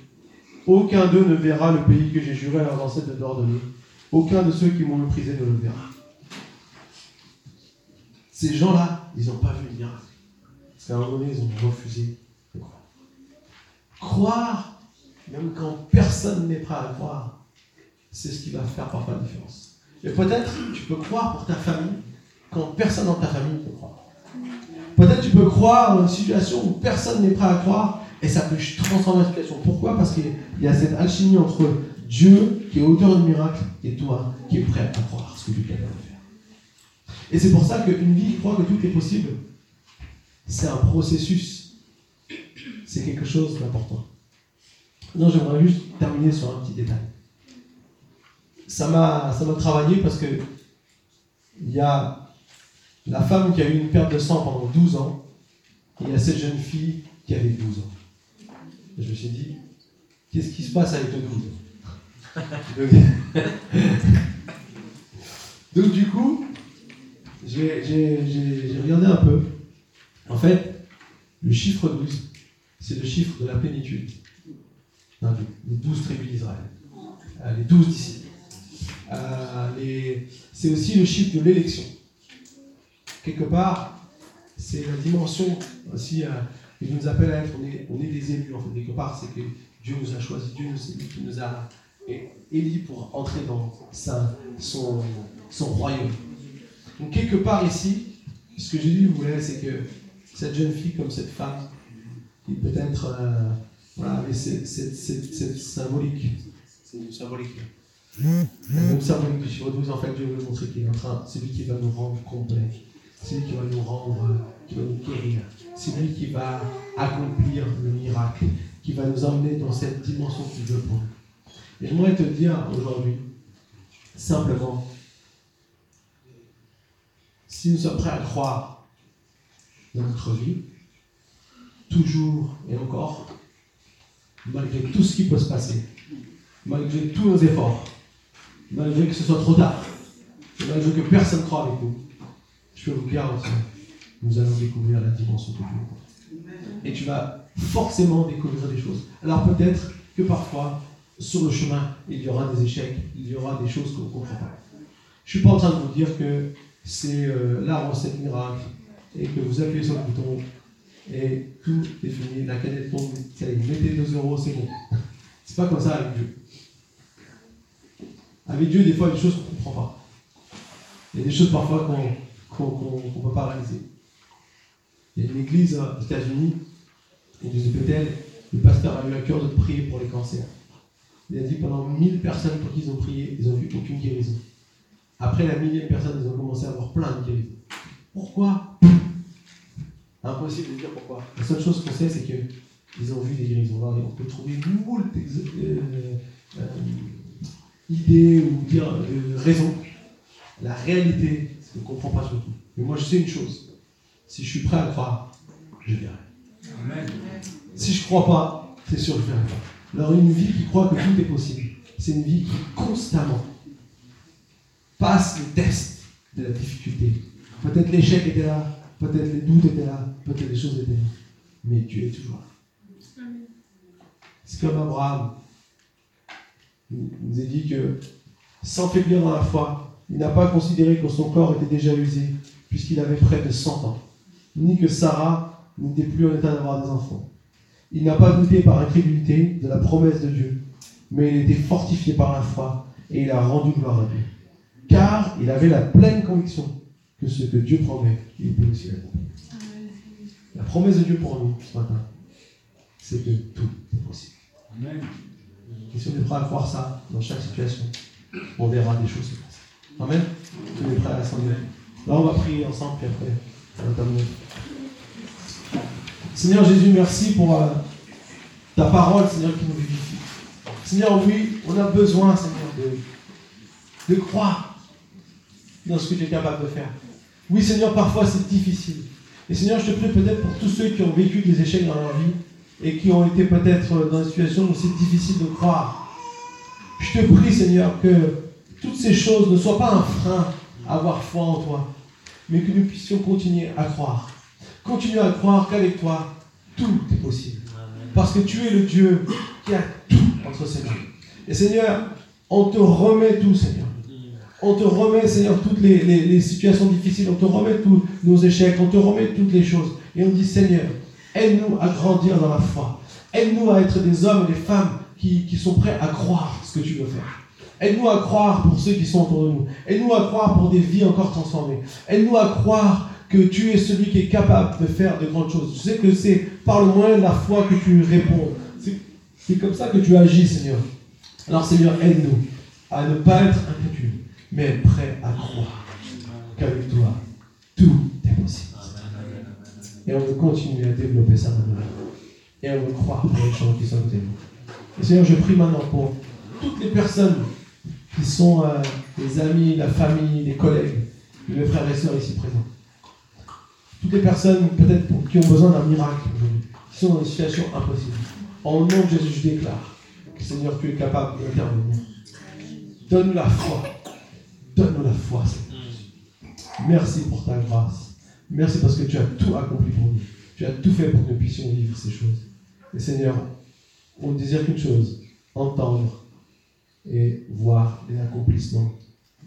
Aucun d'eux ne verra le pays que j'ai juré à leurs ancêtres de leur donner. Aucun de ceux qui m'ont méprisé ne le verra. Ces gens-là, ils n'ont pas vu le miracle. Parce qu'à un moment donné, ils ont refusé de croire. Croire, même quand personne n'est prêt à croire, c'est ce qui va faire parfois la différence. Et peut-être tu peux croire pour ta famille quand personne dans ta famille ne peut croire. Peut-être tu peux croire dans une situation où personne n'est prêt à croire et ça peut transformer la situation. Pourquoi? Parce qu'il y a cette alchimie entre Dieu qui est auteur du miracle et toi qui es prêt à croire ce que Dieu est capable de faire. Et c'est pour ça qu'une vie qui croit que tout est possible, c'est un processus. C'est quelque chose d'important. Non, j'aimerais juste terminer sur un petit détail. Ça m'a travaillé parce que il y a la femme qui a eu une perte de sang pendant 12 ans, et il y a cette jeune fille qui avait 12 ans. je me suis dit, qu'est-ce qui se passe avec le 12 Donc du coup, j'ai regardé un peu. En fait, le chiffre 12, c'est le chiffre de la plénitude. les 12 tribus d'Israël. Euh, les 12 disciples. Euh, c'est aussi le chiffre de l'élection. Quelque part, c'est la dimension aussi euh, qui nous appelle à être, on est, on est des élus en fait. Quelque part, c'est que Dieu nous a choisis, Dieu nous, a élus pour entrer dans son, son royaume. Donc quelque part ici, ce que vous voulez, c'est que cette jeune fille comme cette femme, qui peut-être, euh, voilà, mais c'est symbolique. C'est symbolique. Donc symbolique du chiffre 12, en fait, Dieu veut montrer qu'il est en train, c'est lui qui va nous rendre complets. C'est lui qui va nous rendre, qui va nous guérir. C'est lui qui va accomplir le miracle, qui va nous emmener dans cette dimension qu'il veut nous. Et j'aimerais te dire aujourd'hui, simplement, si nous sommes prêts à croire dans notre vie, toujours et encore, malgré tout ce qui peut se passer, malgré tous nos efforts, malgré que ce soit trop tard, malgré que personne ne croit avec nous, je peux vous garantir, nous allons découvrir la dimension de Dieu. Et tu vas forcément découvrir des choses. Alors peut-être que parfois, sur le chemin, il y aura des échecs, il y aura des choses qu'on ne comprend pas. Je ne suis pas en train de vous dire que c'est euh, la recette miracle et que vous appuyez sur le bouton et tout est fini, la canette tombe, mettez 2 euros, c'est bon. C'est pas comme ça avec Dieu. Avec Dieu, des fois, il y a des choses qu'on ne comprend pas. Il y a des choses parfois qu'on ne peut pas réaliser. Il y a une église aux États-Unis, l'église le pasteur a eu à cœur de prier pour les cancers. Il a dit pendant 1000 personnes pour qui ils ont prié, ils n'ont vu aucune guérison. Après la millième personne, ils ont commencé à avoir plein de guérisons. Pourquoi? Impossible de dire pourquoi. La seule chose qu'on sait, c'est qu'ils ont vu des guérisons. on peut trouver moult euh, euh, idées ou dire euh, raisons. La réalité, c'est qu'on ne comprend pas surtout. Mais moi, je sais une chose. Si je suis prêt à croire, je verrai. Amen. Si je ne crois pas, c'est sûr que je ne verrai pas. Alors, une vie qui croit que tout est possible, c'est une vie qui constamment passe le test de la difficulté. Peut-être l'échec était là, peut-être les doutes étaient là, peut-être les choses étaient là. Mais Dieu est toujours là. C'est comme Abraham. Il nous a dit que sans faiblir dans la foi, il n'a pas considéré que son corps était déjà usé, puisqu'il avait près de 100 ans, ni que Sarah n'était plus en état d'avoir des enfants. Il n'a pas douté par incrédulité de la promesse de Dieu, mais il était fortifié par la foi et il a rendu gloire à Dieu car il avait la pleine conviction que ce que Dieu promet, il peut aussi l'accomplir. La promesse de Dieu pour nous ce matin, c'est que tout est possible. Amen. Et on est prêt à croire ça dans chaque situation, on verra des choses se passer. Amen. Est prêt à s'enlever. Là, on va prier ensemble, puis après, on va terminer. Seigneur Jésus, merci pour euh, ta parole, Seigneur, qui nous vivifie. Seigneur, oui, on a besoin, Seigneur, de, de croire dans ce que tu es capable de faire. Oui, Seigneur, parfois c'est difficile. Et Seigneur, je te prie peut-être pour tous ceux qui ont vécu des échecs dans leur vie et qui ont été peut-être dans une situation où c'est difficile de croire. Je te prie, Seigneur, que toutes ces choses ne soient pas un frein à avoir foi en toi, mais que nous puissions continuer à croire. Continuer à croire qu'avec toi, tout est possible. Parce que tu es le Dieu qui a tout entre ses mains. Et Seigneur, on te remet tout, Seigneur. On te remet, Seigneur, toutes les, situations difficiles. On te remet tous nos échecs. On te remet toutes les choses. Et on dit, Seigneur, aide-nous à grandir dans la foi. Aide-nous à être des hommes et des femmes qui, sont prêts à croire ce que tu veux faire. Aide-nous à croire pour ceux qui sont autour de nous. Aide-nous à croire pour des vies encore transformées. Aide-nous à croire que tu es celui qui est capable de faire de grandes choses. Je sais que c'est par le moyen de la foi que tu réponds. C'est comme ça que tu agis, Seigneur. Alors, Seigneur, aide-nous à ne pas être incrédule, mais prêt à croire qu'avec toi, tout. Et on veut continuer à développer ça maintenant. Et on veut croire pour les gens qui sont nous. Et Seigneur, je prie maintenant pour toutes les personnes qui sont euh, les amis, la famille, les collègues, les frères et sœurs ici présents. toutes les personnes peut-être qui ont besoin d'un miracle aujourd'hui, qui sont dans une situation impossible. En nom de Jésus, je déclare que Seigneur, tu es capable d'intervenir. Donne-nous la foi. Donne-nous la foi, Seigneur. Merci pour ta grâce. Merci parce que tu as tout accompli pour nous. Tu as tout fait pour que nous puissions vivre ces choses. Et Seigneur, on ne désire qu'une chose, entendre et voir les accomplissements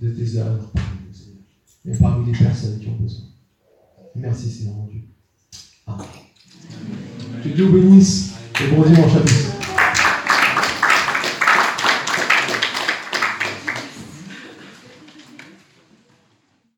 de tes œuvres parmi nous, Seigneur. Et parmi les personnes qui ont besoin. Merci Seigneur Dieu. Amen. Que Dieu bénisse et bon dimanche à tous.